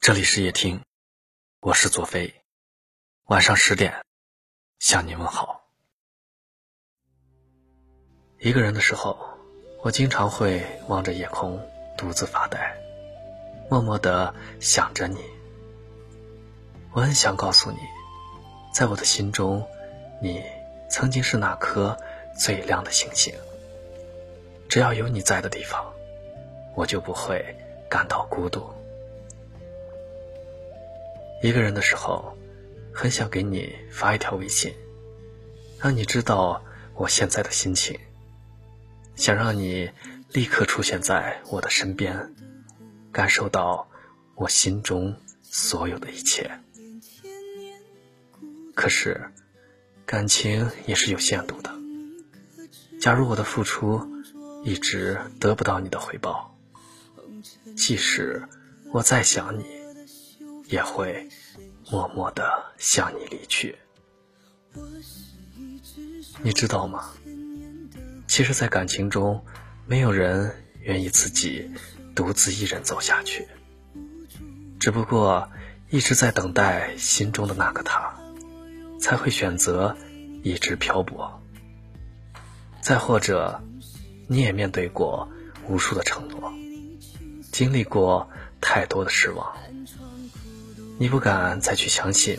这里是夜听，我是左飞。晚上十点，向你问好。一个人的时候，我经常会望着夜空，独自发呆，默默的想着你。我很想告诉你，在我的心中，你曾经是那颗最亮的星星。只要有你在的地方，我就不会感到孤独。一个人的时候，很想给你发一条微信，让你知道我现在的心情，想让你立刻出现在我的身边，感受到我心中所有的一切。可是，感情也是有限度的。假如我的付出一直得不到你的回报，即使我再想你。也会默默的向你离去，你知道吗？其实，在感情中，没有人愿意自己独自一人走下去。只不过，一直在等待心中的那个他，才会选择一直漂泊。再或者，你也面对过无数的承诺，经历过太多的失望。你不敢再去相信，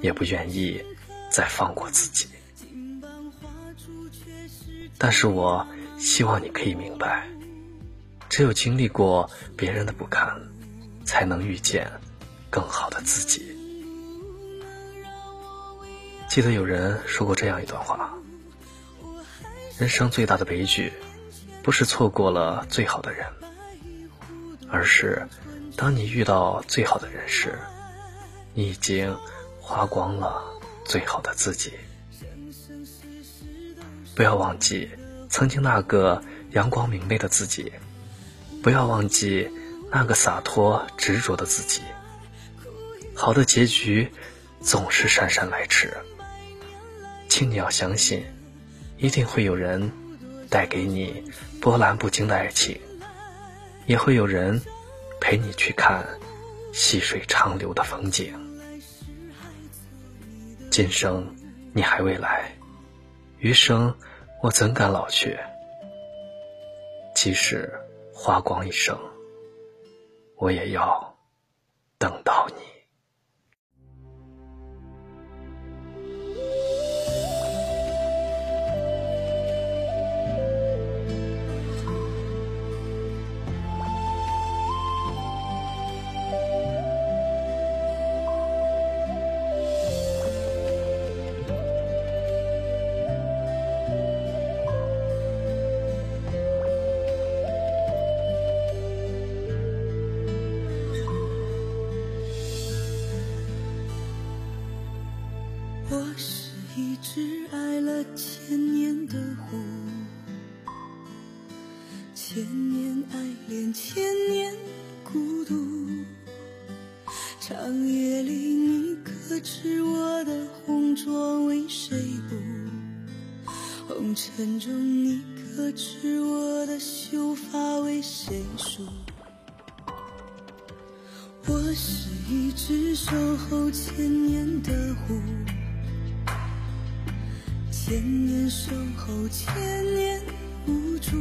也不愿意再放过自己。但是我希望你可以明白，只有经历过别人的不堪，才能遇见更好的自己。记得有人说过这样一段话：人生最大的悲剧，不是错过了最好的人，而是。当你遇到最好的人时，你已经花光了最好的自己。不要忘记曾经那个阳光明媚的自己，不要忘记那个洒脱执着的自己。好的结局总是姗姗来迟，请你要相信，一定会有人带给你波澜不惊的爱情，也会有人。陪你去看细水长流的风景。今生你还未来，余生我怎敢老去？即使花光一生，我也要等到你。爱恋，千年孤独。长夜里，你可知我的红妆为谁补？红尘中，你可知我的秀发为谁梳？我是一只守候千年的狐，千年守候，千年无助。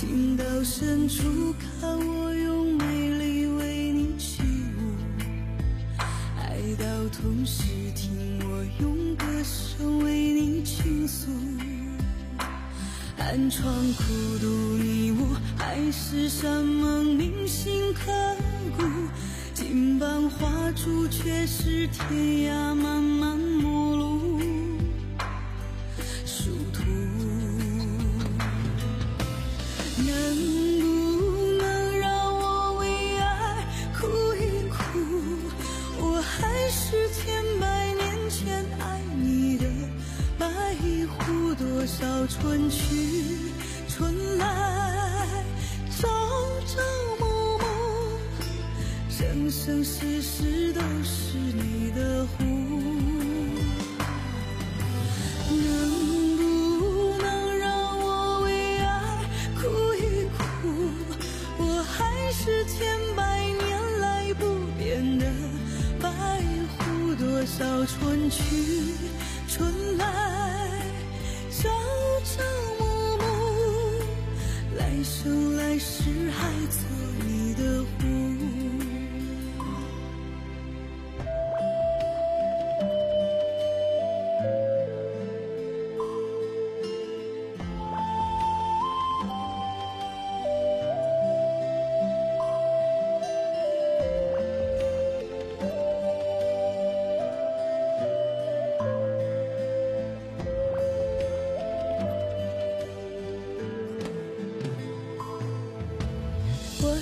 情到深处，看我用美丽为你起舞；爱到痛时，听我用歌声为你倾诉。寒窗苦读，你我海誓山盟铭心刻骨。金榜画柱，却是天涯茫茫生生世世都是你的狐，能不能让我为爱哭一哭？我还是千百年来不变的白狐，多少春去春来，朝朝暮暮，来生来世还做你的狐。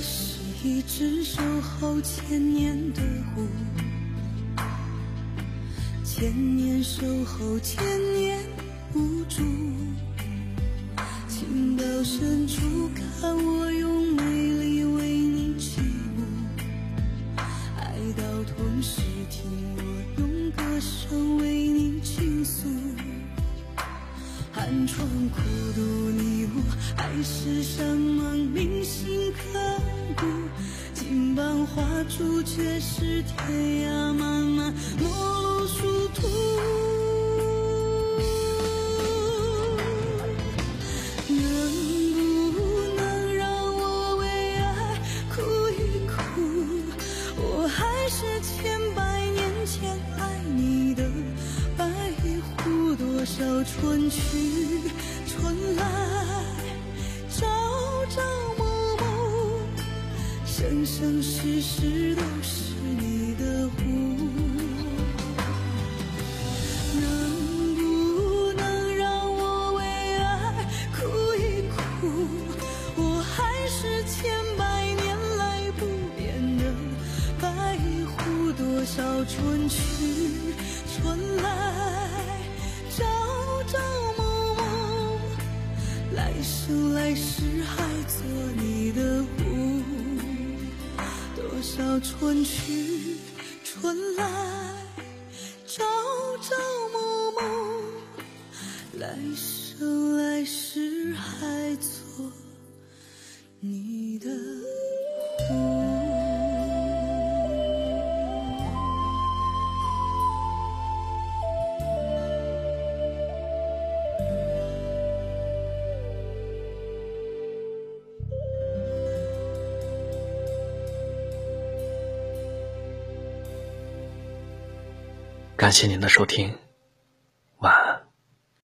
是一只守候千年的狐，千年守候，千年无助。情到深处，看我孤独，你我海誓山盟，铭心刻骨。金榜画柱，却是天涯漫漫，生生世世都是你的狐。能不能让我为爱哭一哭？我还是千百年来不变的白狐，多少春去春来，朝朝暮暮，来生来世还做你的狐，多少春去春来。朝朝暮暮，来生来世还做你的感谢您的收听。